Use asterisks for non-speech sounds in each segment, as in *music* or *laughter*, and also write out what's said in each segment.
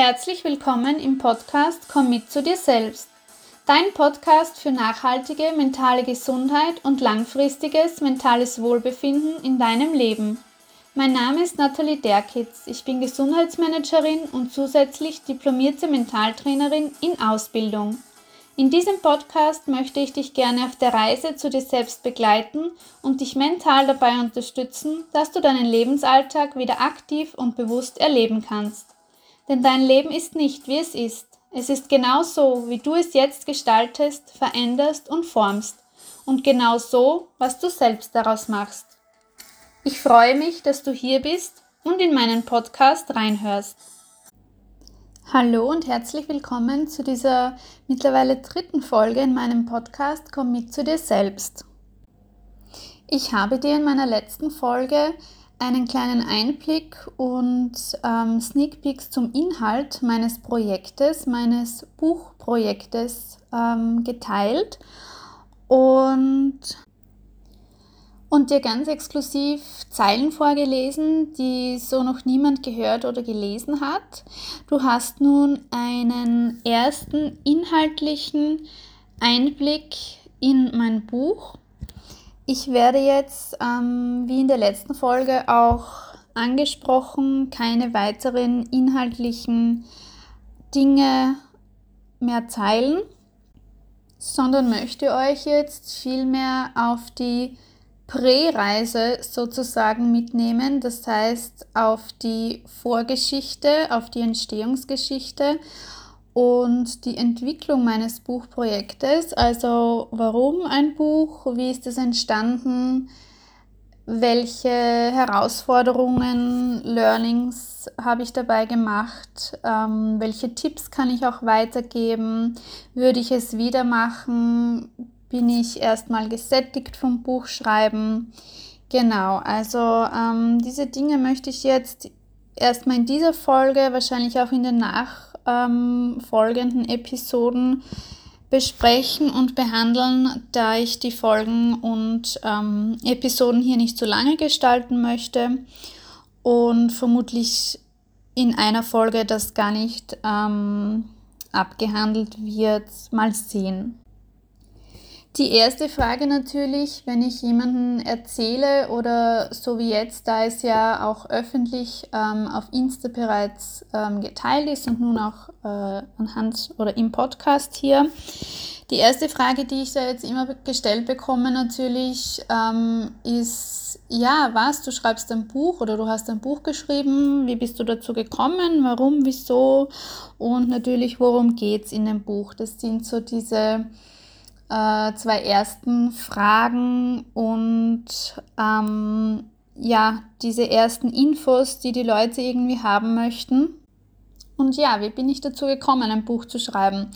Herzlich willkommen im Podcast Komm mit zu dir selbst. Dein Podcast für nachhaltige mentale Gesundheit und langfristiges mentales Wohlbefinden in deinem Leben. Mein Name ist Nathalie Derkitz. Ich bin Gesundheitsmanagerin und zusätzlich diplomierte Mentaltrainerin in Ausbildung. In diesem Podcast möchte ich dich gerne auf der Reise zu dir selbst begleiten und dich mental dabei unterstützen, dass du deinen Lebensalltag wieder aktiv und bewusst erleben kannst. Denn dein Leben ist nicht, wie es ist. Es ist genau so, wie du es jetzt gestaltest, veränderst und formst. Und genau so, was du selbst daraus machst. Ich freue mich, dass du hier bist und in meinen Podcast reinhörst. Hallo und herzlich willkommen zu dieser mittlerweile dritten Folge in meinem Podcast Komm mit zu dir selbst. Ich habe dir in meiner letzten Folge einen kleinen Einblick und ähm, Sneak Peeks zum Inhalt meines Projektes, meines Buchprojektes ähm, geteilt. Und und dir ganz exklusiv Zeilen vorgelesen, die so noch niemand gehört oder gelesen hat. Du hast nun einen ersten inhaltlichen Einblick in mein Buch. Ich werde jetzt, ähm, wie in der letzten Folge auch angesprochen, keine weiteren inhaltlichen Dinge mehr teilen, sondern möchte euch jetzt vielmehr auf die Präreise sozusagen mitnehmen, das heißt auf die Vorgeschichte, auf die Entstehungsgeschichte und die Entwicklung meines Buchprojektes. Also warum ein Buch, wie ist es entstanden, welche Herausforderungen, Learnings habe ich dabei gemacht, ähm, welche Tipps kann ich auch weitergeben, würde ich es wieder machen, bin ich erstmal gesättigt vom Buchschreiben. Genau, also ähm, diese Dinge möchte ich jetzt erstmal in dieser Folge, wahrscheinlich auch in den nachfolgenden ähm, Episoden besprechen und behandeln, da ich die Folgen und ähm, Episoden hier nicht zu lange gestalten möchte und vermutlich in einer Folge das gar nicht ähm, abgehandelt wird. Mal sehen. Die erste Frage natürlich, wenn ich jemanden erzähle oder so wie jetzt, da es ja auch öffentlich ähm, auf Insta bereits ähm, geteilt ist und nun auch äh, anhand oder im Podcast hier. Die erste Frage, die ich da jetzt immer gestellt bekomme natürlich, ähm, ist, ja, was, du schreibst ein Buch oder du hast ein Buch geschrieben, wie bist du dazu gekommen, warum, wieso und natürlich, worum geht es in dem Buch. Das sind so diese äh, zwei ersten Fragen und ähm, ja, diese ersten Infos, die die Leute irgendwie haben möchten. Und ja, wie bin ich dazu gekommen, ein Buch zu schreiben?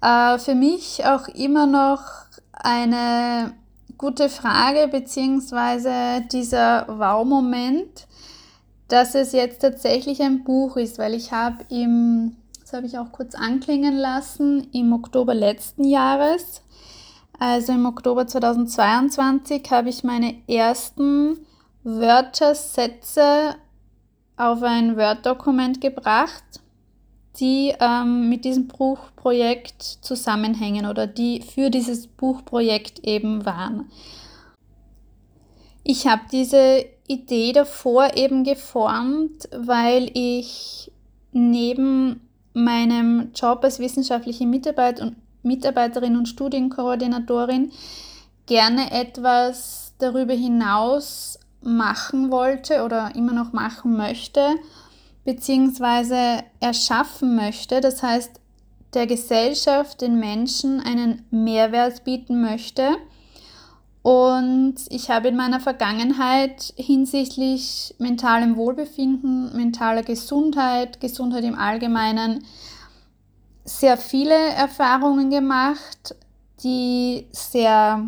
Äh, für mich auch immer noch eine gute Frage, beziehungsweise dieser Wow-Moment, dass es jetzt tatsächlich ein Buch ist, weil ich habe im, das habe ich auch kurz anklingen lassen, im Oktober letzten Jahres also im Oktober 2022 habe ich meine ersten Wörtersätze auf ein Word-Dokument gebracht, die ähm, mit diesem Buchprojekt zusammenhängen oder die für dieses Buchprojekt eben waren. Ich habe diese Idee davor eben geformt, weil ich neben meinem Job als wissenschaftliche Mitarbeit und Mitarbeiterin und Studienkoordinatorin gerne etwas darüber hinaus machen wollte oder immer noch machen möchte, beziehungsweise erschaffen möchte. Das heißt, der Gesellschaft, den Menschen einen Mehrwert bieten möchte. Und ich habe in meiner Vergangenheit hinsichtlich mentalem Wohlbefinden, mentaler Gesundheit, Gesundheit im Allgemeinen sehr viele Erfahrungen gemacht, die sehr,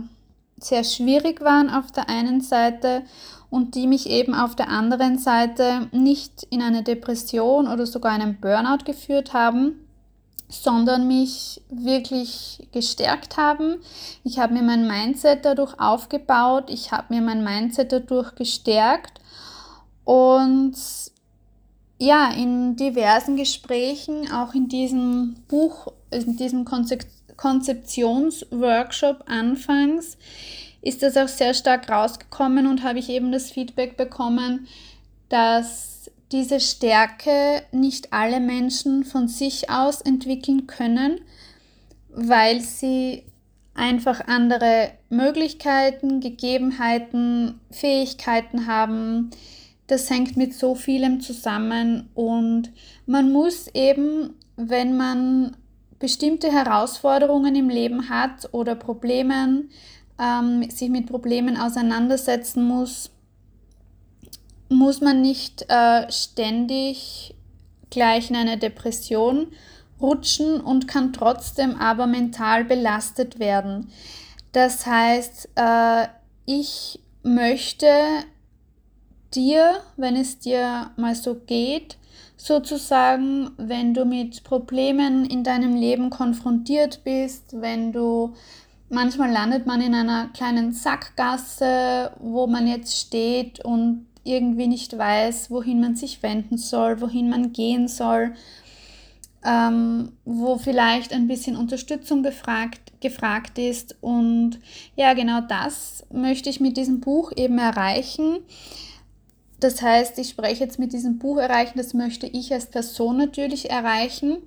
sehr schwierig waren auf der einen Seite und die mich eben auf der anderen Seite nicht in eine Depression oder sogar einen Burnout geführt haben, sondern mich wirklich gestärkt haben. Ich habe mir mein Mindset dadurch aufgebaut, ich habe mir mein Mindset dadurch gestärkt und ja, in diversen Gesprächen, auch in diesem Buch, in diesem Konzep Konzeptionsworkshop anfangs, ist das auch sehr stark rausgekommen und habe ich eben das Feedback bekommen, dass diese Stärke nicht alle Menschen von sich aus entwickeln können, weil sie einfach andere Möglichkeiten, Gegebenheiten, Fähigkeiten haben. Das hängt mit so vielem zusammen und man muss eben, wenn man bestimmte Herausforderungen im Leben hat oder Problemen, ähm, sich mit Problemen auseinandersetzen muss, muss man nicht äh, ständig gleich in eine Depression rutschen und kann trotzdem aber mental belastet werden. Das heißt, äh, ich möchte dir, wenn es dir mal so geht, sozusagen, wenn du mit Problemen in deinem Leben konfrontiert bist, wenn du manchmal landet man in einer kleinen Sackgasse, wo man jetzt steht und irgendwie nicht weiß, wohin man sich wenden soll, wohin man gehen soll, ähm, wo vielleicht ein bisschen Unterstützung gefragt, gefragt ist. Und ja, genau das möchte ich mit diesem Buch eben erreichen. Das heißt, ich spreche jetzt mit diesem Buch erreichen, das möchte ich als Person natürlich erreichen.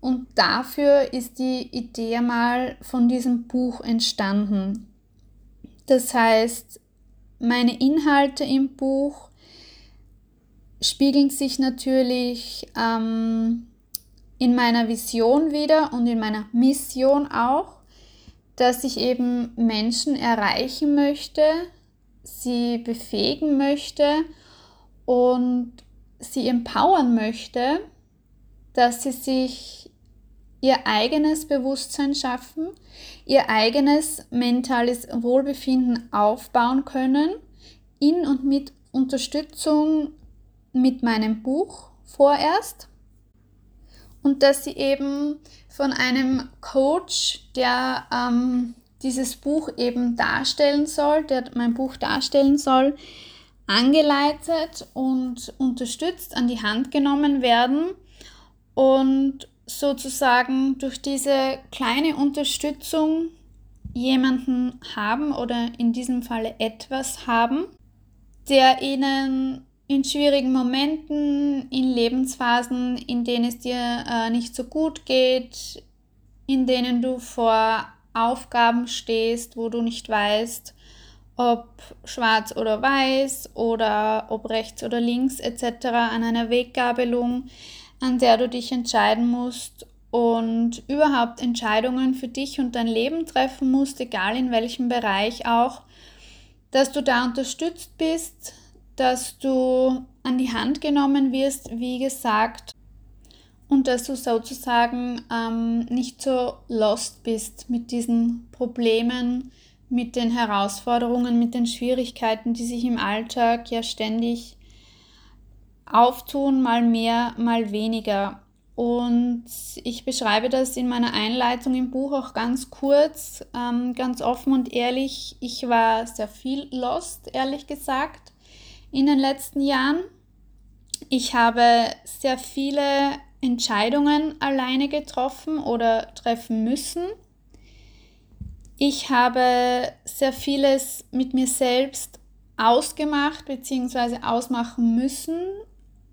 Und dafür ist die Idee mal von diesem Buch entstanden. Das heißt, meine Inhalte im Buch spiegeln sich natürlich ähm, in meiner Vision wieder und in meiner Mission auch, dass ich eben Menschen erreichen möchte, sie befähigen möchte und sie empowern möchte, dass sie sich ihr eigenes Bewusstsein schaffen, ihr eigenes mentales Wohlbefinden aufbauen können, in und mit Unterstützung mit meinem Buch vorerst. Und dass sie eben von einem Coach, der ähm, dieses Buch eben darstellen soll, der mein Buch darstellen soll, angeleitet und unterstützt an die Hand genommen werden und sozusagen durch diese kleine Unterstützung jemanden haben oder in diesem Falle etwas haben, der ihnen in schwierigen Momenten, in Lebensphasen, in denen es dir äh, nicht so gut geht, in denen du vor Aufgaben stehst, wo du nicht weißt, ob schwarz oder weiß oder ob rechts oder links etc. an einer Weggabelung, an der du dich entscheiden musst und überhaupt Entscheidungen für dich und dein Leben treffen musst, egal in welchem Bereich auch, dass du da unterstützt bist, dass du an die Hand genommen wirst, wie gesagt, und dass du sozusagen ähm, nicht so lost bist mit diesen Problemen, mit den Herausforderungen, mit den Schwierigkeiten, die sich im Alltag ja ständig auftun, mal mehr, mal weniger. Und ich beschreibe das in meiner Einleitung im Buch auch ganz kurz, ähm, ganz offen und ehrlich. Ich war sehr viel lost, ehrlich gesagt, in den letzten Jahren. Ich habe sehr viele Entscheidungen alleine getroffen oder treffen müssen. Ich habe sehr vieles mit mir selbst ausgemacht bzw. ausmachen müssen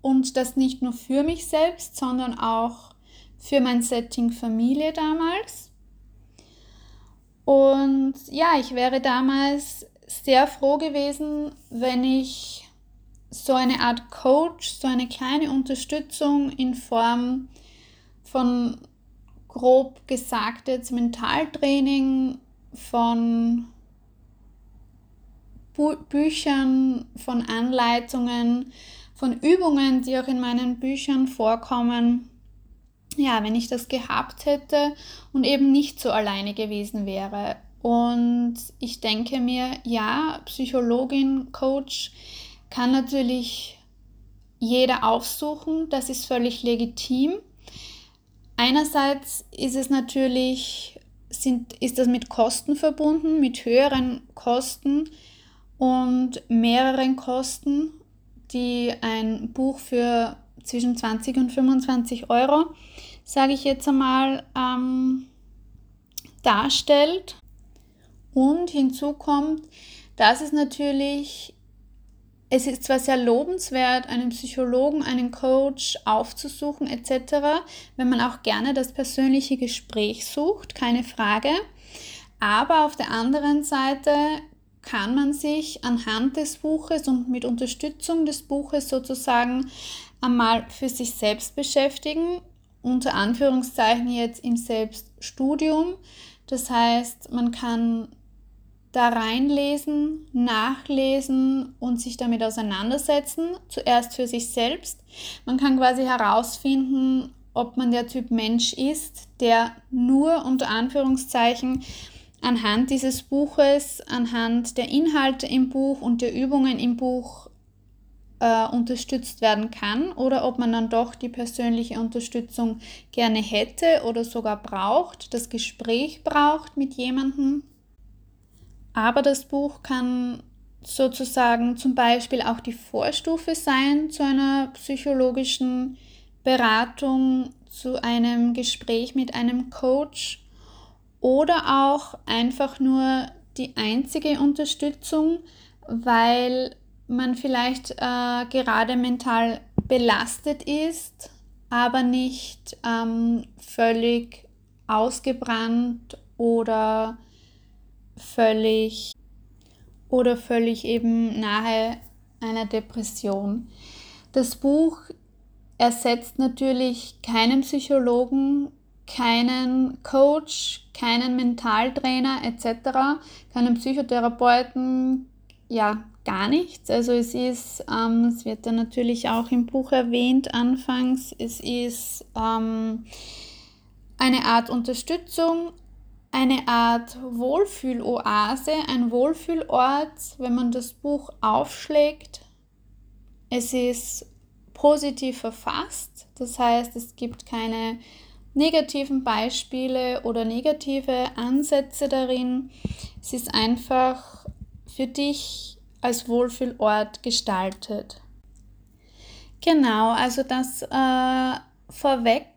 und das nicht nur für mich selbst, sondern auch für mein Setting Familie damals. Und ja, ich wäre damals sehr froh gewesen, wenn ich so eine Art Coach, so eine kleine Unterstützung in Form von grob gesagt jetzt Mentaltraining, von Bü Büchern, von Anleitungen, von Übungen, die auch in meinen Büchern vorkommen. Ja, wenn ich das gehabt hätte und eben nicht so alleine gewesen wäre. Und ich denke mir, ja, Psychologin, Coach kann natürlich jeder aufsuchen, das ist völlig legitim. Einerseits ist es natürlich, sind, ist das mit Kosten verbunden, mit höheren Kosten und mehreren Kosten die ein Buch für zwischen 20 und 25 Euro, sage ich jetzt einmal, ähm, darstellt. Und hinzu kommt, dass es natürlich, es ist zwar sehr lobenswert, einen Psychologen, einen Coach aufzusuchen etc., wenn man auch gerne das persönliche Gespräch sucht, keine Frage. Aber auf der anderen Seite kann man sich anhand des Buches und mit Unterstützung des Buches sozusagen einmal für sich selbst beschäftigen, unter Anführungszeichen jetzt im Selbststudium. Das heißt, man kann da reinlesen, nachlesen und sich damit auseinandersetzen, zuerst für sich selbst. Man kann quasi herausfinden, ob man der Typ Mensch ist, der nur unter Anführungszeichen anhand dieses Buches, anhand der Inhalte im Buch und der Übungen im Buch äh, unterstützt werden kann oder ob man dann doch die persönliche Unterstützung gerne hätte oder sogar braucht, das Gespräch braucht mit jemandem. Aber das Buch kann sozusagen zum Beispiel auch die Vorstufe sein zu einer psychologischen Beratung, zu einem Gespräch mit einem Coach oder auch einfach nur die einzige Unterstützung, weil man vielleicht äh, gerade mental belastet ist, aber nicht ähm, völlig ausgebrannt oder völlig oder völlig eben nahe einer Depression. Das Buch ersetzt natürlich keinen Psychologen, keinen Coach, keinen Mentaltrainer etc., keinen Psychotherapeuten, ja, gar nichts. Also es ist, ähm, es wird dann natürlich auch im Buch erwähnt anfangs, es ist ähm, eine Art Unterstützung, eine Art Wohlfühloase, ein Wohlfühlort, wenn man das Buch aufschlägt. Es ist positiv verfasst, das heißt, es gibt keine negativen Beispiele oder negative Ansätze darin. Es ist einfach für dich als Wohlfühlort gestaltet. Genau, also das äh, vorweg,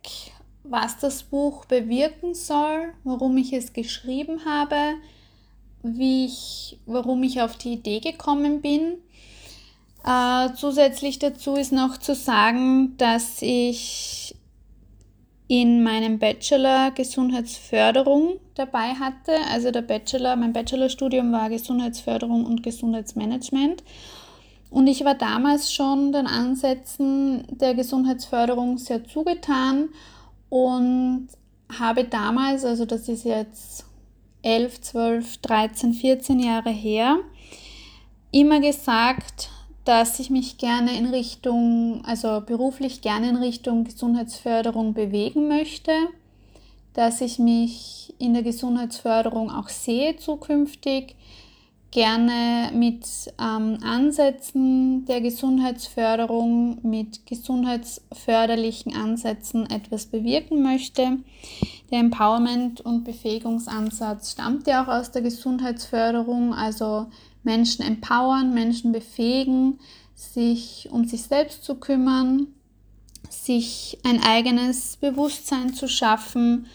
was das Buch bewirken soll, warum ich es geschrieben habe, wie ich, warum ich auf die Idee gekommen bin. Äh, zusätzlich dazu ist noch zu sagen, dass ich in meinem Bachelor Gesundheitsförderung dabei hatte. Also der Bachelor, mein Bachelorstudium war Gesundheitsförderung und Gesundheitsmanagement. Und ich war damals schon den Ansätzen der Gesundheitsförderung sehr zugetan und habe damals, also das ist jetzt 11, 12, 13, 14 Jahre her, immer gesagt, dass ich mich gerne in Richtung, also beruflich gerne in Richtung Gesundheitsförderung bewegen möchte, dass ich mich in der Gesundheitsförderung auch sehe zukünftig, gerne mit ähm, Ansätzen der Gesundheitsförderung, mit gesundheitsförderlichen Ansätzen etwas bewirken möchte. Der Empowerment- und Befähigungsansatz stammt ja auch aus der Gesundheitsförderung, also Menschen empowern, Menschen befähigen, sich um sich selbst zu kümmern, sich ein eigenes Bewusstsein zu schaffen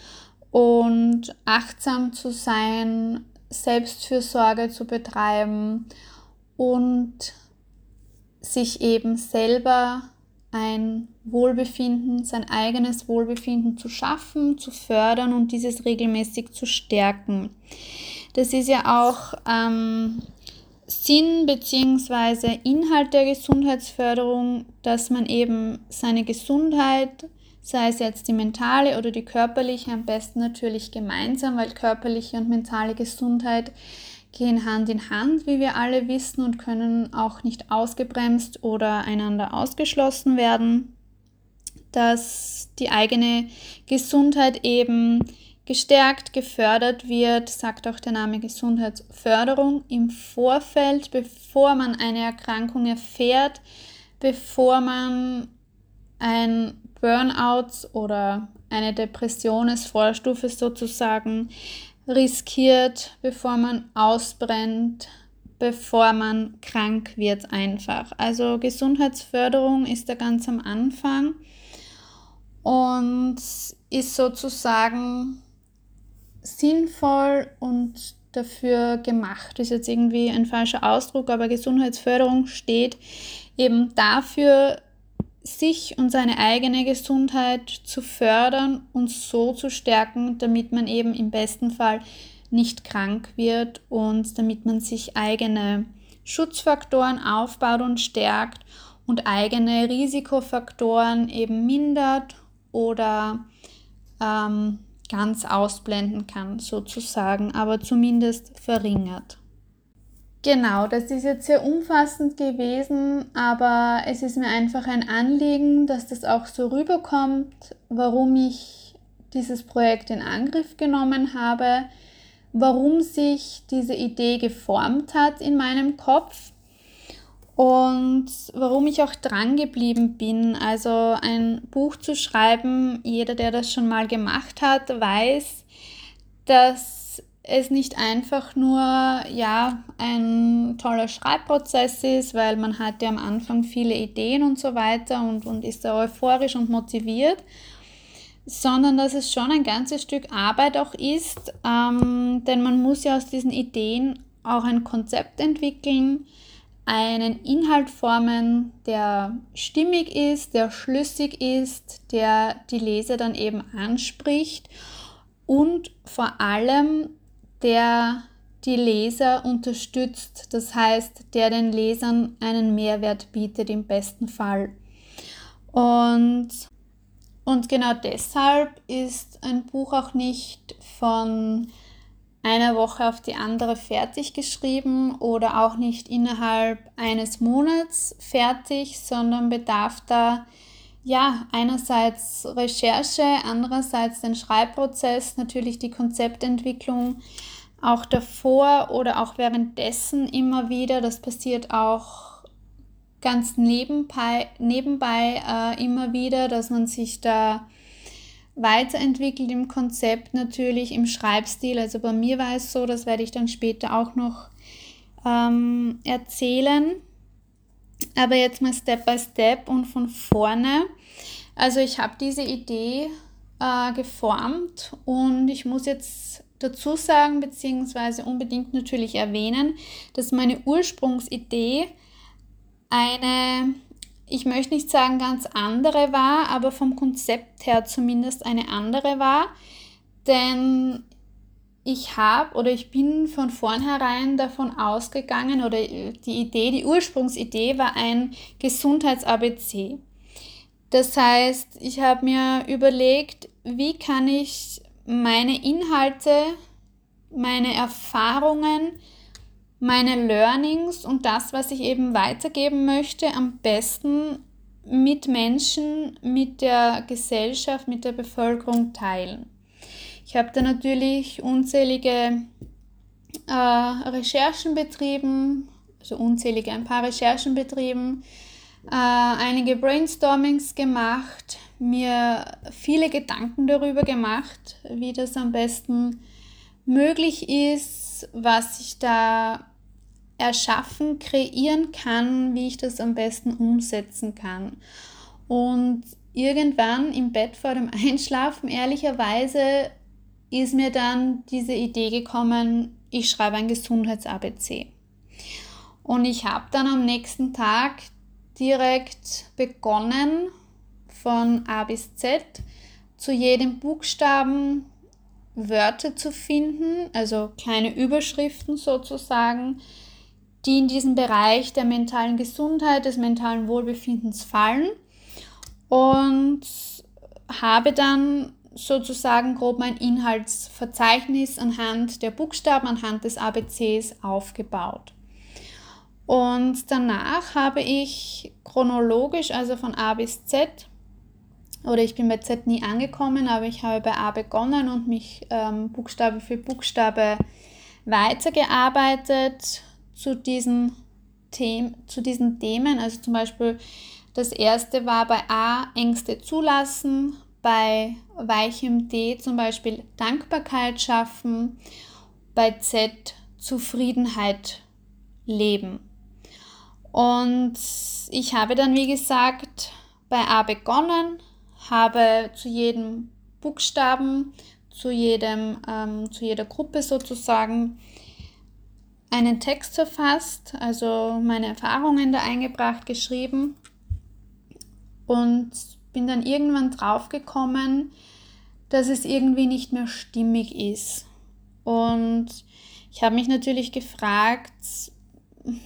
und achtsam zu sein, Selbstfürsorge zu betreiben und sich eben selber ein Wohlbefinden, sein eigenes Wohlbefinden zu schaffen, zu fördern und dieses regelmäßig zu stärken. Das ist ja auch ähm, Sinn bzw. Inhalt der Gesundheitsförderung, dass man eben seine Gesundheit, sei es jetzt die mentale oder die körperliche, am besten natürlich gemeinsam, weil körperliche und mentale Gesundheit gehen Hand in Hand, wie wir alle wissen, und können auch nicht ausgebremst oder einander ausgeschlossen werden, dass die eigene Gesundheit eben gestärkt, gefördert wird, sagt auch der Name Gesundheitsförderung im Vorfeld, bevor man eine Erkrankung erfährt, bevor man ein Burnout oder eine Depression als Vorstufe sozusagen riskiert, bevor man ausbrennt, bevor man krank wird einfach. Also Gesundheitsförderung ist da ganz am Anfang und ist sozusagen sinnvoll und dafür gemacht. Ist jetzt irgendwie ein falscher Ausdruck, aber Gesundheitsförderung steht eben dafür, sich und seine eigene Gesundheit zu fördern und so zu stärken, damit man eben im besten Fall nicht krank wird und damit man sich eigene Schutzfaktoren aufbaut und stärkt und eigene Risikofaktoren eben mindert oder ähm, ganz ausblenden kann, sozusagen, aber zumindest verringert. Genau, das ist jetzt sehr umfassend gewesen, aber es ist mir einfach ein Anliegen, dass das auch so rüberkommt, warum ich dieses Projekt in Angriff genommen habe, warum sich diese Idee geformt hat in meinem Kopf und warum ich auch dran geblieben bin. Also ein Buch zu schreiben, jeder, der das schon mal gemacht hat, weiß, dass es nicht einfach nur ja ein toller Schreibprozess ist, weil man hat ja am Anfang viele Ideen und so weiter und, und ist da euphorisch und motiviert, sondern dass es schon ein ganzes Stück Arbeit auch ist, ähm, denn man muss ja aus diesen Ideen auch ein Konzept entwickeln, einen Inhalt formen, der stimmig ist, der schlüssig ist, der die Leser dann eben anspricht und vor allem der die Leser unterstützt, das heißt, der den Lesern einen Mehrwert bietet im besten Fall. Und, und genau deshalb ist ein Buch auch nicht von einer Woche auf die andere fertig geschrieben oder auch nicht innerhalb eines Monats fertig, sondern bedarf da ja einerseits Recherche, andererseits den Schreibprozess, natürlich die Konzeptentwicklung, auch davor oder auch währenddessen immer wieder. Das passiert auch ganz nebenbei, nebenbei äh, immer wieder, dass man sich da weiterentwickelt im Konzept natürlich, im Schreibstil. Also bei mir war es so, das werde ich dann später auch noch ähm, erzählen. Aber jetzt mal Step by Step und von vorne. Also ich habe diese Idee äh, geformt und ich muss jetzt dazu sagen, beziehungsweise unbedingt natürlich erwähnen, dass meine Ursprungsidee eine, ich möchte nicht sagen ganz andere war, aber vom Konzept her zumindest eine andere war. Denn ich habe oder ich bin von vornherein davon ausgegangen oder die Idee, die Ursprungsidee war ein Gesundheits-ABC. Das heißt, ich habe mir überlegt, wie kann ich meine Inhalte, meine Erfahrungen, meine Learnings und das, was ich eben weitergeben möchte, am besten mit Menschen, mit der Gesellschaft, mit der Bevölkerung teilen. Ich habe da natürlich unzählige äh, Recherchen betrieben, also unzählige, ein paar Recherchen betrieben, äh, einige Brainstormings gemacht, mir viele Gedanken darüber gemacht, wie das am besten möglich ist, was ich da erschaffen, kreieren kann, wie ich das am besten umsetzen kann. Und irgendwann im Bett vor dem *laughs* Einschlafen, ehrlicherweise, ist mir dann diese Idee gekommen, ich schreibe ein Gesundheits-ABC. Und ich habe dann am nächsten Tag direkt begonnen, von A bis Z zu jedem Buchstaben Wörter zu finden, also kleine Überschriften sozusagen, die in diesen Bereich der mentalen Gesundheit, des mentalen Wohlbefindens fallen und habe dann sozusagen grob mein Inhaltsverzeichnis anhand der Buchstaben, anhand des ABCs aufgebaut. Und danach habe ich chronologisch, also von A bis Z, oder ich bin bei Z nie angekommen, aber ich habe bei A begonnen und mich ähm, Buchstabe für Buchstabe weitergearbeitet zu diesen, zu diesen Themen. Also zum Beispiel das erste war bei A Ängste zulassen, bei weichem D zum Beispiel Dankbarkeit schaffen, bei Z Zufriedenheit leben. Und ich habe dann, wie gesagt, bei A begonnen, habe zu jedem Buchstaben, zu, jedem, ähm, zu jeder Gruppe sozusagen einen Text verfasst, also meine Erfahrungen da eingebracht, geschrieben und bin dann irgendwann draufgekommen, dass es irgendwie nicht mehr stimmig ist. Und ich habe mich natürlich gefragt,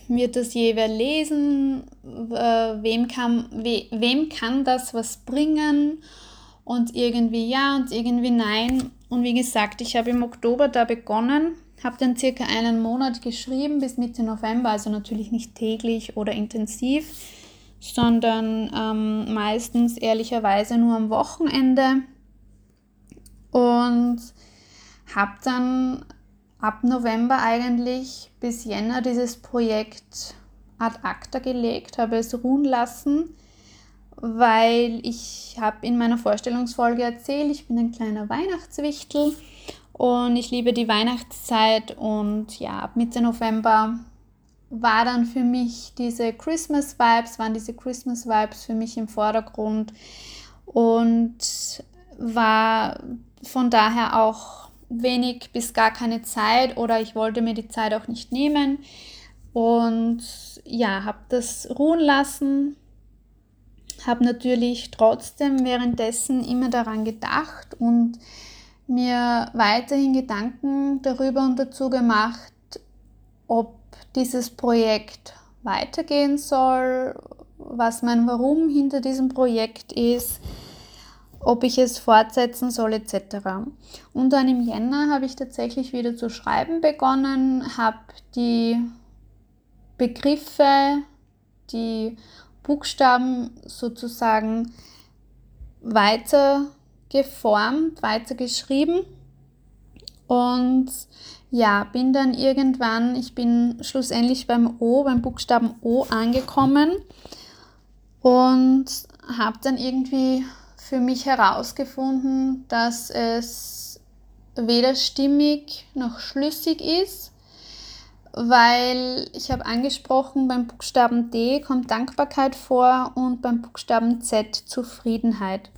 wird das je wer lesen? wem, kann, we, wem kann das was bringen? Und irgendwie ja und irgendwie nein. Und wie gesagt, ich habe im Oktober da begonnen, habe dann circa einen Monat geschrieben bis Mitte November, also natürlich nicht täglich oder intensiv, sondern ähm, meistens ehrlicherweise nur am Wochenende. Und habe dann ab November eigentlich bis Jänner dieses Projekt ad acta gelegt, habe es ruhen lassen, weil ich habe in meiner Vorstellungsfolge erzählt, ich bin ein kleiner Weihnachtswichtel und ich liebe die Weihnachtszeit und ja, ab Mitte November war dann für mich diese Christmas Vibes, waren diese Christmas Vibes für mich im Vordergrund und war von daher auch wenig bis gar keine Zeit oder ich wollte mir die Zeit auch nicht nehmen. Und ja, habe das ruhen lassen, habe natürlich trotzdem währenddessen immer daran gedacht und mir weiterhin Gedanken darüber und dazu gemacht, ob dieses Projekt weitergehen soll, was mein Warum hinter diesem Projekt ist ob ich es fortsetzen soll etc. Und dann im Jänner habe ich tatsächlich wieder zu schreiben begonnen, habe die Begriffe, die Buchstaben sozusagen weiter geformt, weiter geschrieben und ja, bin dann irgendwann, ich bin schlussendlich beim O, beim Buchstaben O angekommen und habe dann irgendwie für mich herausgefunden, dass es weder stimmig noch schlüssig ist, weil ich habe angesprochen, beim Buchstaben D kommt Dankbarkeit vor und beim Buchstaben Z Zufriedenheit.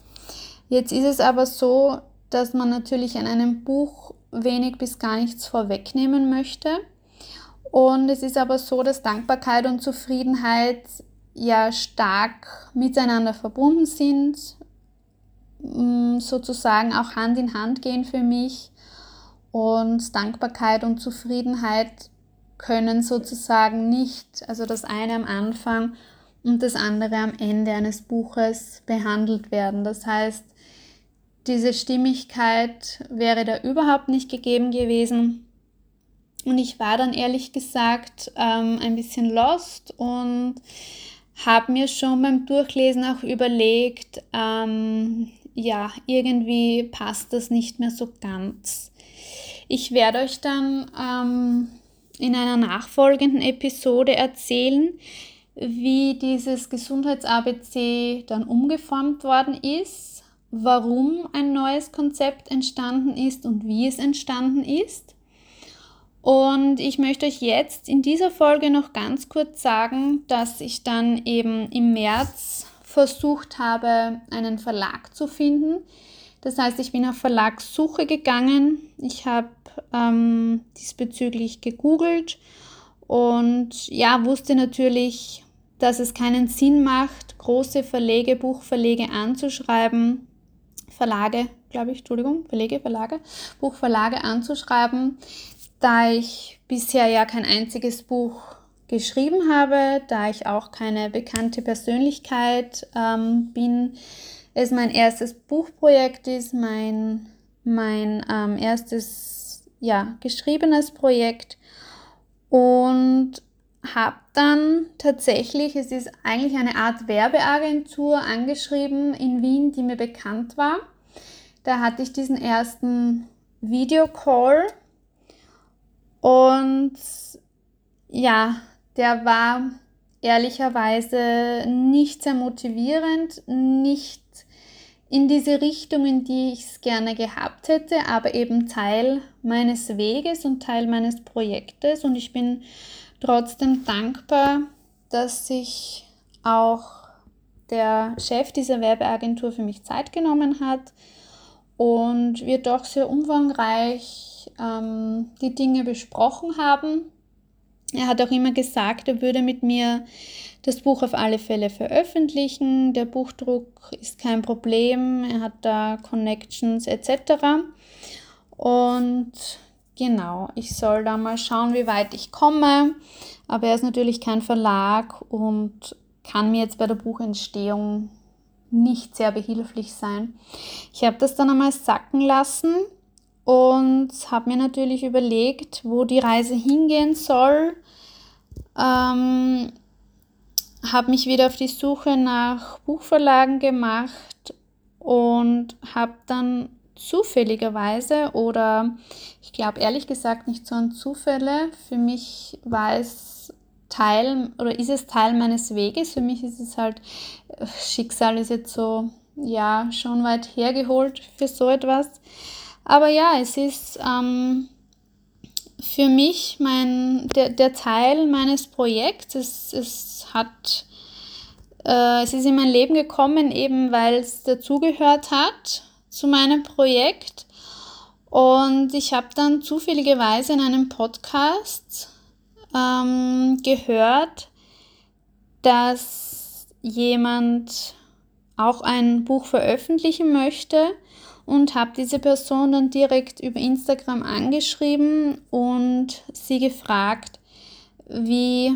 Jetzt ist es aber so, dass man natürlich in einem Buch wenig bis gar nichts vorwegnehmen möchte. Und es ist aber so, dass Dankbarkeit und Zufriedenheit ja stark miteinander verbunden sind sozusagen auch Hand in Hand gehen für mich. Und Dankbarkeit und Zufriedenheit können sozusagen nicht, also das eine am Anfang und das andere am Ende eines Buches behandelt werden. Das heißt, diese Stimmigkeit wäre da überhaupt nicht gegeben gewesen. Und ich war dann ehrlich gesagt ähm, ein bisschen lost und habe mir schon beim Durchlesen auch überlegt, ähm, ja, irgendwie passt das nicht mehr so ganz. Ich werde euch dann ähm, in einer nachfolgenden Episode erzählen, wie dieses Gesundheits-ABC dann umgeformt worden ist, warum ein neues Konzept entstanden ist und wie es entstanden ist. Und ich möchte euch jetzt in dieser Folge noch ganz kurz sagen, dass ich dann eben im März versucht habe, einen Verlag zu finden. Das heißt, ich bin auf Verlagssuche gegangen. Ich habe ähm, diesbezüglich gegoogelt und ja, wusste natürlich, dass es keinen Sinn macht, große Verlege, Buchverlege anzuschreiben, Verlage, glaube ich, Entschuldigung, Verlege, Verlage, Buchverlage anzuschreiben, da ich bisher ja kein einziges Buch geschrieben habe, da ich auch keine bekannte Persönlichkeit ähm, bin, es mein erstes Buchprojekt ist, mein, mein ähm, erstes ja, geschriebenes Projekt und habe dann tatsächlich, es ist eigentlich eine Art Werbeagentur angeschrieben in Wien, die mir bekannt war. Da hatte ich diesen ersten Videocall und ja, der war ehrlicherweise nicht sehr motivierend, nicht in diese Richtung, in die ich es gerne gehabt hätte, aber eben Teil meines Weges und Teil meines Projektes. Und ich bin trotzdem dankbar, dass sich auch der Chef dieser Werbeagentur für mich Zeit genommen hat und wir doch sehr umfangreich ähm, die Dinge besprochen haben. Er hat auch immer gesagt, er würde mit mir das Buch auf alle Fälle veröffentlichen. Der Buchdruck ist kein Problem, er hat da Connections etc. Und genau, ich soll da mal schauen, wie weit ich komme. Aber er ist natürlich kein Verlag und kann mir jetzt bei der Buchentstehung nicht sehr behilflich sein. Ich habe das dann einmal sacken lassen und habe mir natürlich überlegt, wo die Reise hingehen soll. Ähm, habe mich wieder auf die Suche nach Buchverlagen gemacht und habe dann zufälligerweise oder ich glaube ehrlich gesagt nicht so an Zufälle, für mich war es Teil oder ist es Teil meines Weges, für mich ist es halt, Schicksal ist jetzt so, ja, schon weit hergeholt für so etwas. Aber ja, es ist ähm, für mich mein, der, der Teil meines Projekts. Es, es hat, äh, es ist in mein Leben gekommen, eben weil es dazugehört hat zu meinem Projekt. Und ich habe dann zufälligerweise in einem Podcast ähm, gehört, dass jemand auch ein Buch veröffentlichen möchte und habe diese Person dann direkt über Instagram angeschrieben und sie gefragt, wie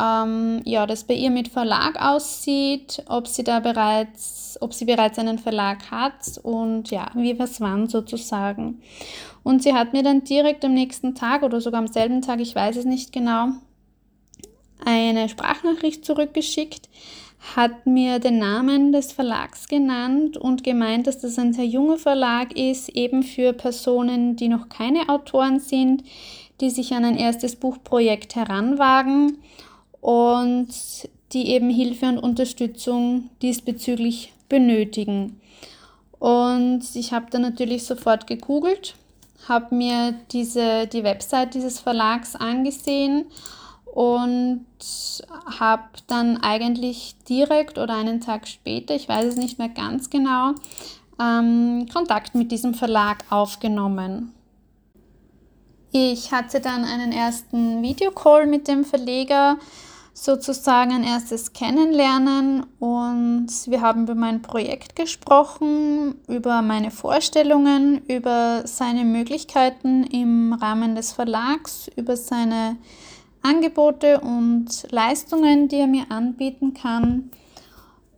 ähm, ja, das bei ihr mit Verlag aussieht, ob sie da bereits, ob sie bereits einen Verlag hat und ja, wie was wann sozusagen. Und sie hat mir dann direkt am nächsten Tag oder sogar am selben Tag, ich weiß es nicht genau, eine Sprachnachricht zurückgeschickt, hat mir den Namen des Verlags genannt und gemeint, dass das ein sehr junger Verlag ist, eben für Personen, die noch keine Autoren sind, die sich an ein erstes Buchprojekt heranwagen und die eben Hilfe und Unterstützung diesbezüglich benötigen. Und ich habe dann natürlich sofort gegoogelt, habe mir diese, die Website dieses Verlags angesehen und habe dann eigentlich direkt oder einen Tag später, ich weiß es nicht mehr ganz genau, ähm, Kontakt mit diesem Verlag aufgenommen. Ich hatte dann einen ersten Videocall mit dem Verleger, sozusagen ein erstes Kennenlernen und wir haben über mein Projekt gesprochen, über meine Vorstellungen, über seine Möglichkeiten im Rahmen des Verlags, über seine Angebote und Leistungen, die er mir anbieten kann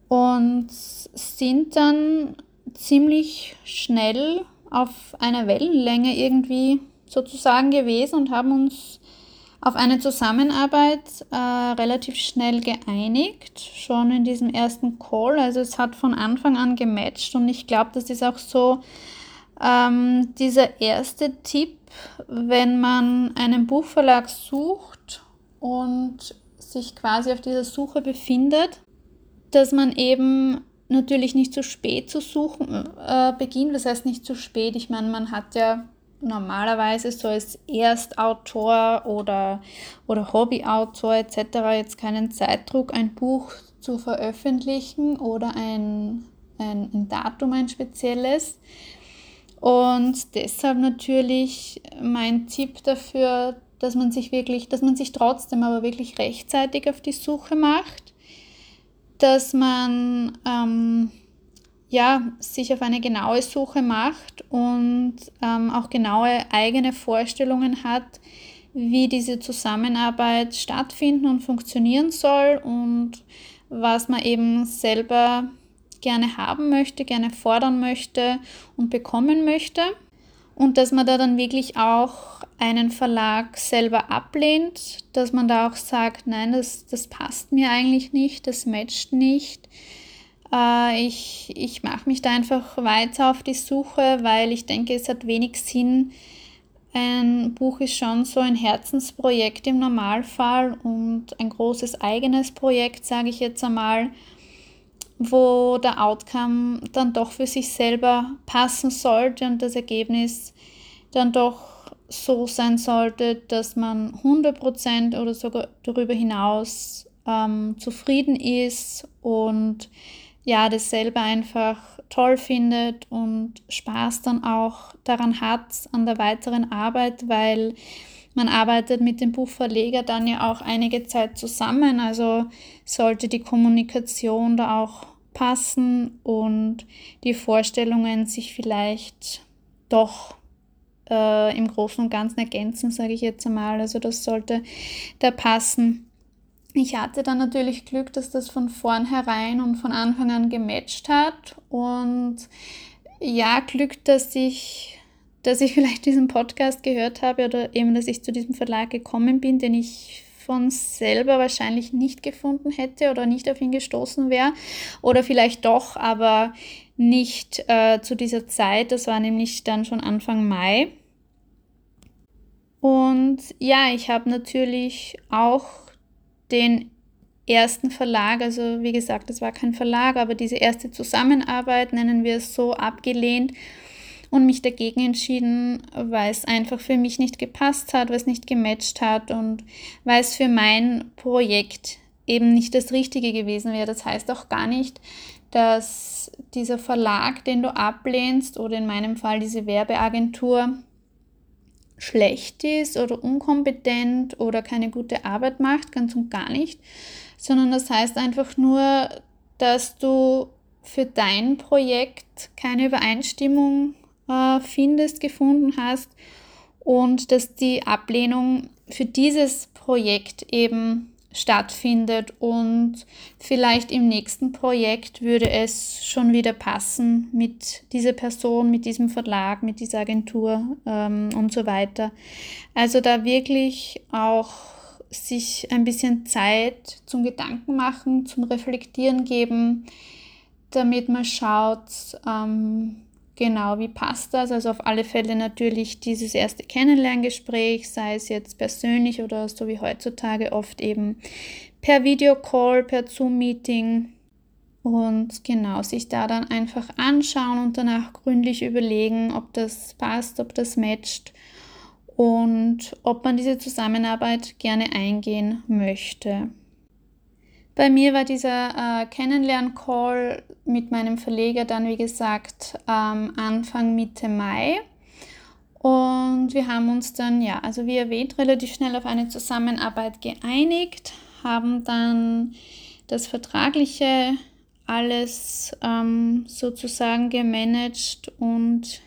und sind dann ziemlich schnell auf einer Wellenlänge irgendwie sozusagen gewesen und haben uns auf eine Zusammenarbeit äh, relativ schnell geeinigt, schon in diesem ersten Call. Also es hat von Anfang an gematcht und ich glaube, das ist auch so ähm, dieser erste Tipp, wenn man einen Buchverlag sucht und sich quasi auf dieser Suche befindet, dass man eben natürlich nicht zu spät zu suchen äh, beginnt. Das heißt nicht zu spät. Ich meine, man hat ja normalerweise so als Erstautor oder, oder Hobbyautor etc. jetzt keinen Zeitdruck, ein Buch zu veröffentlichen oder ein, ein, ein Datum, ein spezielles. Und deshalb natürlich mein Tipp dafür, dass man sich wirklich, dass man sich trotzdem aber wirklich rechtzeitig auf die Suche macht, dass man ähm, ja, sich auf eine genaue Suche macht und ähm, auch genaue eigene Vorstellungen hat, wie diese Zusammenarbeit stattfinden und funktionieren soll und was man eben selber gerne haben möchte, gerne fordern möchte und bekommen möchte. Und dass man da dann wirklich auch einen Verlag selber ablehnt, dass man da auch sagt, nein, das, das passt mir eigentlich nicht, das matcht nicht äh, ich ich mache mich da einfach weiter auf die Suche, weil ich denke, es hat wenig Sinn. Ein Buch ist schon so ein Herzensprojekt im Normalfall und ein großes eigenes Projekt, sage ich jetzt einmal, wo der Outcome dann doch für sich selber passen sollte und das Ergebnis dann doch so sein sollte, dass man 100% oder sogar darüber hinaus ähm, zufrieden ist und ja, dasselbe einfach toll findet und Spaß dann auch daran hat, an der weiteren Arbeit, weil man arbeitet mit dem Buchverleger dann ja auch einige Zeit zusammen, also sollte die Kommunikation da auch passen und die Vorstellungen sich vielleicht doch äh, im Großen und Ganzen ergänzen, sage ich jetzt einmal. Also das sollte da passen. Ich hatte dann natürlich Glück, dass das von vornherein und von Anfang an gematcht hat. Und ja, Glück, dass ich, dass ich vielleicht diesen Podcast gehört habe oder eben, dass ich zu diesem Verlag gekommen bin, den ich von selber wahrscheinlich nicht gefunden hätte oder nicht auf ihn gestoßen wäre. Oder vielleicht doch, aber nicht äh, zu dieser Zeit. Das war nämlich dann schon Anfang Mai. Und ja, ich habe natürlich auch den ersten Verlag, also wie gesagt, es war kein Verlag, aber diese erste Zusammenarbeit, nennen wir es so, abgelehnt und mich dagegen entschieden, weil es einfach für mich nicht gepasst hat, weil es nicht gematcht hat und weil es für mein Projekt eben nicht das Richtige gewesen wäre. Das heißt auch gar nicht, dass dieser Verlag, den du ablehnst, oder in meinem Fall diese Werbeagentur, schlecht ist oder unkompetent oder keine gute Arbeit macht, ganz und gar nicht, sondern das heißt einfach nur, dass du für dein Projekt keine Übereinstimmung äh, findest, gefunden hast und dass die Ablehnung für dieses Projekt eben stattfindet und vielleicht im nächsten Projekt würde es schon wieder passen mit dieser Person, mit diesem Verlag, mit dieser Agentur ähm, und so weiter. Also da wirklich auch sich ein bisschen Zeit zum Gedanken machen, zum Reflektieren geben, damit man schaut, ähm, Genau, wie passt das? Also auf alle Fälle natürlich dieses erste Kennenlerngespräch, sei es jetzt persönlich oder so wie heutzutage oft eben per Videocall, per Zoom-Meeting. Und genau, sich da dann einfach anschauen und danach gründlich überlegen, ob das passt, ob das matcht und ob man diese Zusammenarbeit gerne eingehen möchte. Bei mir war dieser äh, Kennenlern-Call mit meinem Verleger dann, wie gesagt, ähm, Anfang Mitte Mai. Und wir haben uns dann, ja, also wie erwähnt, relativ schnell auf eine Zusammenarbeit geeinigt, haben dann das Vertragliche alles ähm, sozusagen gemanagt und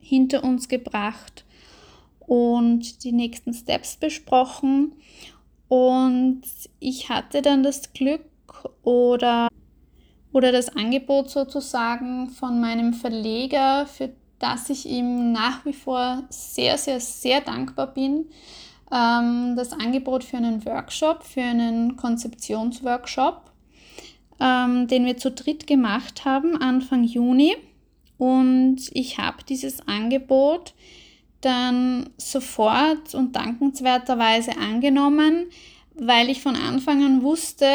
hinter uns gebracht und die nächsten Steps besprochen. Und ich hatte dann das Glück oder, oder das Angebot sozusagen von meinem Verleger, für das ich ihm nach wie vor sehr, sehr, sehr dankbar bin, ähm, das Angebot für einen Workshop, für einen Konzeptionsworkshop, ähm, den wir zu dritt gemacht haben, Anfang Juni. Und ich habe dieses Angebot dann sofort und dankenswerterweise angenommen, weil ich von Anfang an wusste,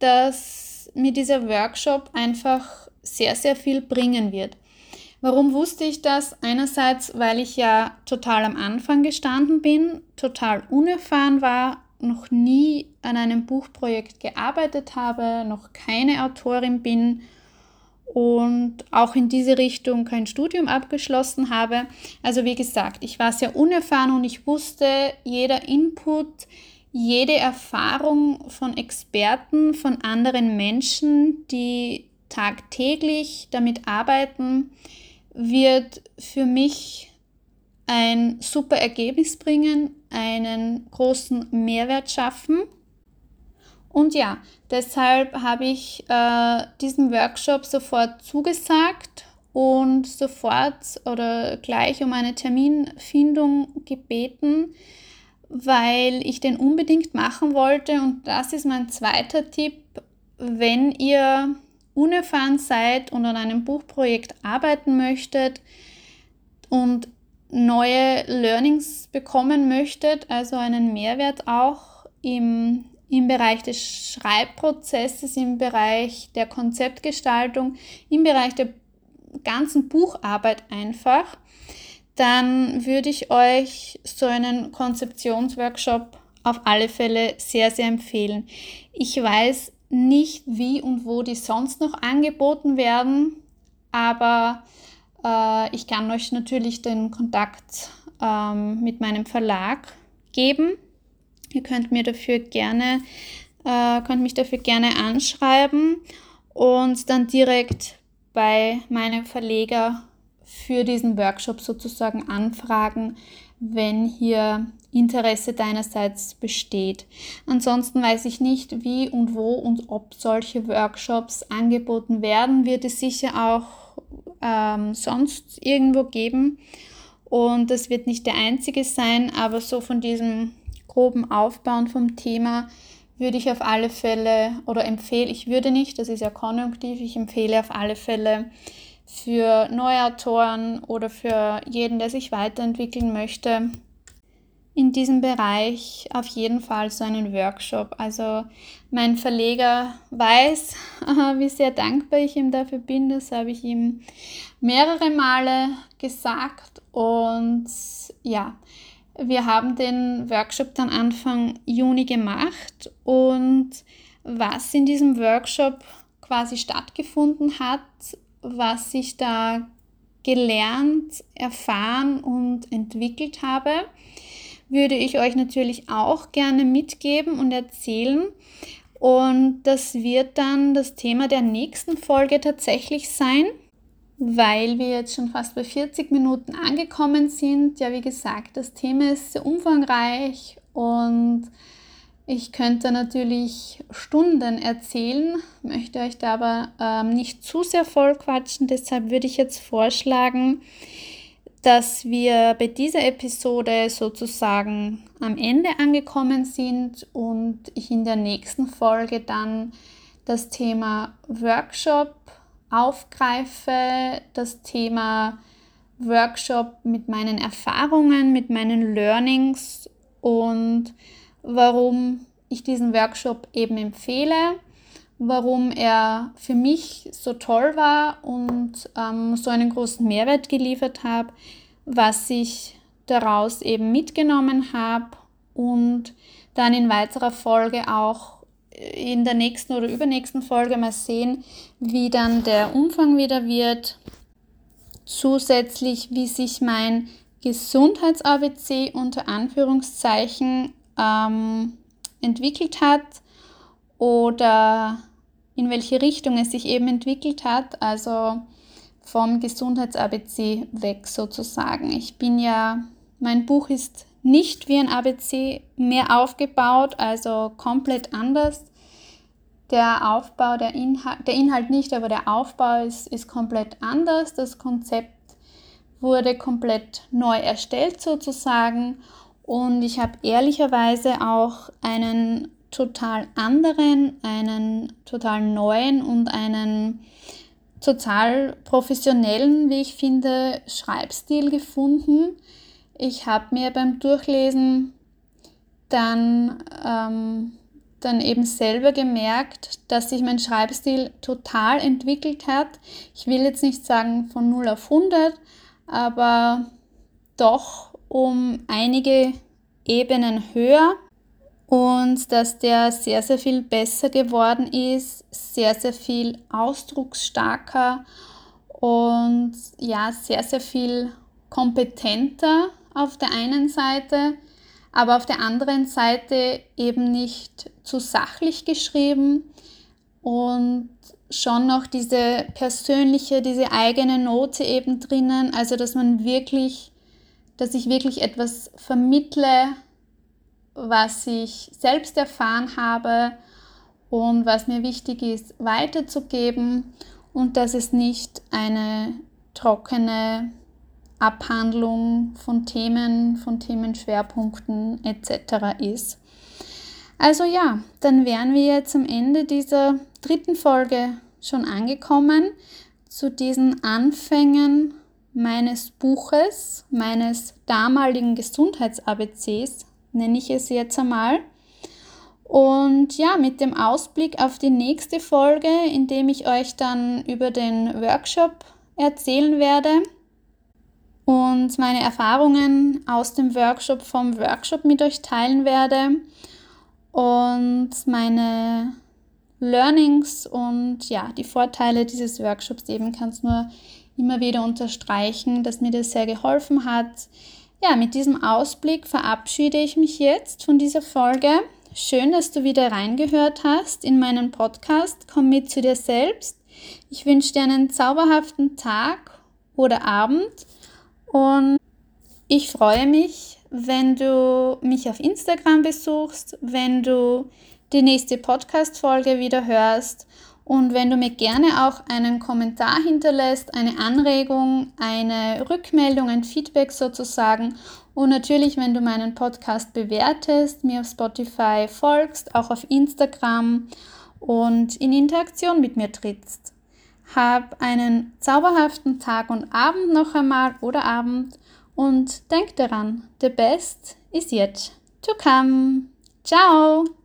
dass mir dieser Workshop einfach sehr, sehr viel bringen wird. Warum wusste ich das? Einerseits, weil ich ja total am Anfang gestanden bin, total unerfahren war, noch nie an einem Buchprojekt gearbeitet habe, noch keine Autorin bin und auch in diese Richtung kein Studium abgeschlossen habe. Also wie gesagt, ich war sehr unerfahren und ich wusste, jeder Input, jede Erfahrung von Experten, von anderen Menschen, die tagtäglich damit arbeiten, wird für mich ein super Ergebnis bringen, einen großen Mehrwert schaffen. Und ja, deshalb habe ich äh, diesen Workshop sofort zugesagt und sofort oder gleich um eine Terminfindung gebeten, weil ich den unbedingt machen wollte. Und das ist mein zweiter Tipp, wenn ihr unerfahren seid und an einem Buchprojekt arbeiten möchtet und neue Learnings bekommen möchtet, also einen Mehrwert auch im im Bereich des Schreibprozesses, im Bereich der Konzeptgestaltung, im Bereich der ganzen Bucharbeit einfach, dann würde ich euch so einen Konzeptionsworkshop auf alle Fälle sehr, sehr empfehlen. Ich weiß nicht, wie und wo die sonst noch angeboten werden, aber äh, ich kann euch natürlich den Kontakt ähm, mit meinem Verlag geben. Ihr könnt mir dafür gerne, äh, könnt mich dafür gerne anschreiben und dann direkt bei meinem Verleger für diesen Workshop sozusagen anfragen, wenn hier Interesse deinerseits besteht. Ansonsten weiß ich nicht, wie und wo und ob solche Workshops angeboten werden. Wird es sicher auch ähm, sonst irgendwo geben. Und das wird nicht der einzige sein, aber so von diesem groben Aufbauen vom Thema würde ich auf alle Fälle oder empfehle, ich würde nicht, das ist ja konjunktiv, ich empfehle auf alle Fälle für neue Autoren oder für jeden, der sich weiterentwickeln möchte, in diesem Bereich auf jeden Fall so einen Workshop. Also mein Verleger weiß, *laughs* wie sehr dankbar ich ihm dafür bin. Das habe ich ihm mehrere Male gesagt. Und ja, wir haben den Workshop dann Anfang Juni gemacht. Und was in diesem Workshop quasi stattgefunden hat, was ich da gelernt, erfahren und entwickelt habe, würde ich euch natürlich auch gerne mitgeben und erzählen. Und das wird dann das Thema der nächsten Folge tatsächlich sein, weil wir jetzt schon fast bei 40 Minuten angekommen sind. Ja, wie gesagt, das Thema ist sehr umfangreich und ich könnte natürlich Stunden erzählen, möchte euch da aber ähm, nicht zu sehr voll quatschen. Deshalb würde ich jetzt vorschlagen, dass wir bei dieser Episode sozusagen am Ende angekommen sind und ich in der nächsten Folge dann das Thema Workshop aufgreife, das Thema Workshop mit meinen Erfahrungen, mit meinen Learnings und warum ich diesen Workshop eben empfehle warum er für mich so toll war und ähm, so einen großen Mehrwert geliefert hat, was ich daraus eben mitgenommen habe und dann in weiterer Folge auch in der nächsten oder übernächsten Folge mal sehen, wie dann der Umfang wieder wird. Zusätzlich, wie sich mein Gesundheits-ABC unter Anführungszeichen ähm, entwickelt hat oder in welche Richtung es sich eben entwickelt hat, also vom Gesundheits-ABC weg sozusagen. Ich bin ja, mein Buch ist nicht wie ein ABC mehr aufgebaut, also komplett anders. Der Aufbau, der Inhalt, der Inhalt nicht, aber der Aufbau ist, ist komplett anders. Das Konzept wurde komplett neu erstellt sozusagen und ich habe ehrlicherweise auch einen total anderen, einen total neuen und einen total professionellen, wie ich finde, Schreibstil gefunden. Ich habe mir beim Durchlesen dann, ähm, dann eben selber gemerkt, dass sich mein Schreibstil total entwickelt hat. Ich will jetzt nicht sagen von 0 auf 100, aber doch um einige Ebenen höher und dass der sehr, sehr viel besser geworden ist, sehr, sehr viel ausdrucksstarker und ja, sehr, sehr viel kompetenter auf der einen Seite, aber auf der anderen Seite eben nicht zu sachlich geschrieben und schon noch diese persönliche, diese eigene Note eben drinnen, also dass man wirklich, dass ich wirklich etwas vermittle, was ich selbst erfahren habe und was mir wichtig ist, weiterzugeben und dass es nicht eine trockene Abhandlung von Themen, von Themenschwerpunkten etc. ist. Also ja, dann wären wir jetzt am Ende dieser dritten Folge schon angekommen zu diesen Anfängen meines Buches, meines damaligen Gesundheits-ABCs nenne ich es jetzt einmal. Und ja, mit dem Ausblick auf die nächste Folge, in dem ich euch dann über den Workshop erzählen werde. Und meine Erfahrungen aus dem Workshop vom Workshop mit euch teilen werde und meine Learnings und ja, die Vorteile dieses Workshops eben kannst nur immer wieder unterstreichen, dass mir das sehr geholfen hat. Ja, mit diesem Ausblick verabschiede ich mich jetzt von dieser Folge. Schön, dass du wieder reingehört hast in meinen Podcast. Komm mit zu dir selbst. Ich wünsche dir einen zauberhaften Tag oder Abend und ich freue mich, wenn du mich auf Instagram besuchst, wenn du die nächste Podcast-Folge wieder hörst und wenn du mir gerne auch einen Kommentar hinterlässt, eine Anregung, eine Rückmeldung, ein Feedback sozusagen. Und natürlich, wenn du meinen Podcast bewertest, mir auf Spotify folgst, auch auf Instagram und in Interaktion mit mir trittst. Hab einen zauberhaften Tag und Abend noch einmal oder Abend und denk daran, the best is yet to come. Ciao!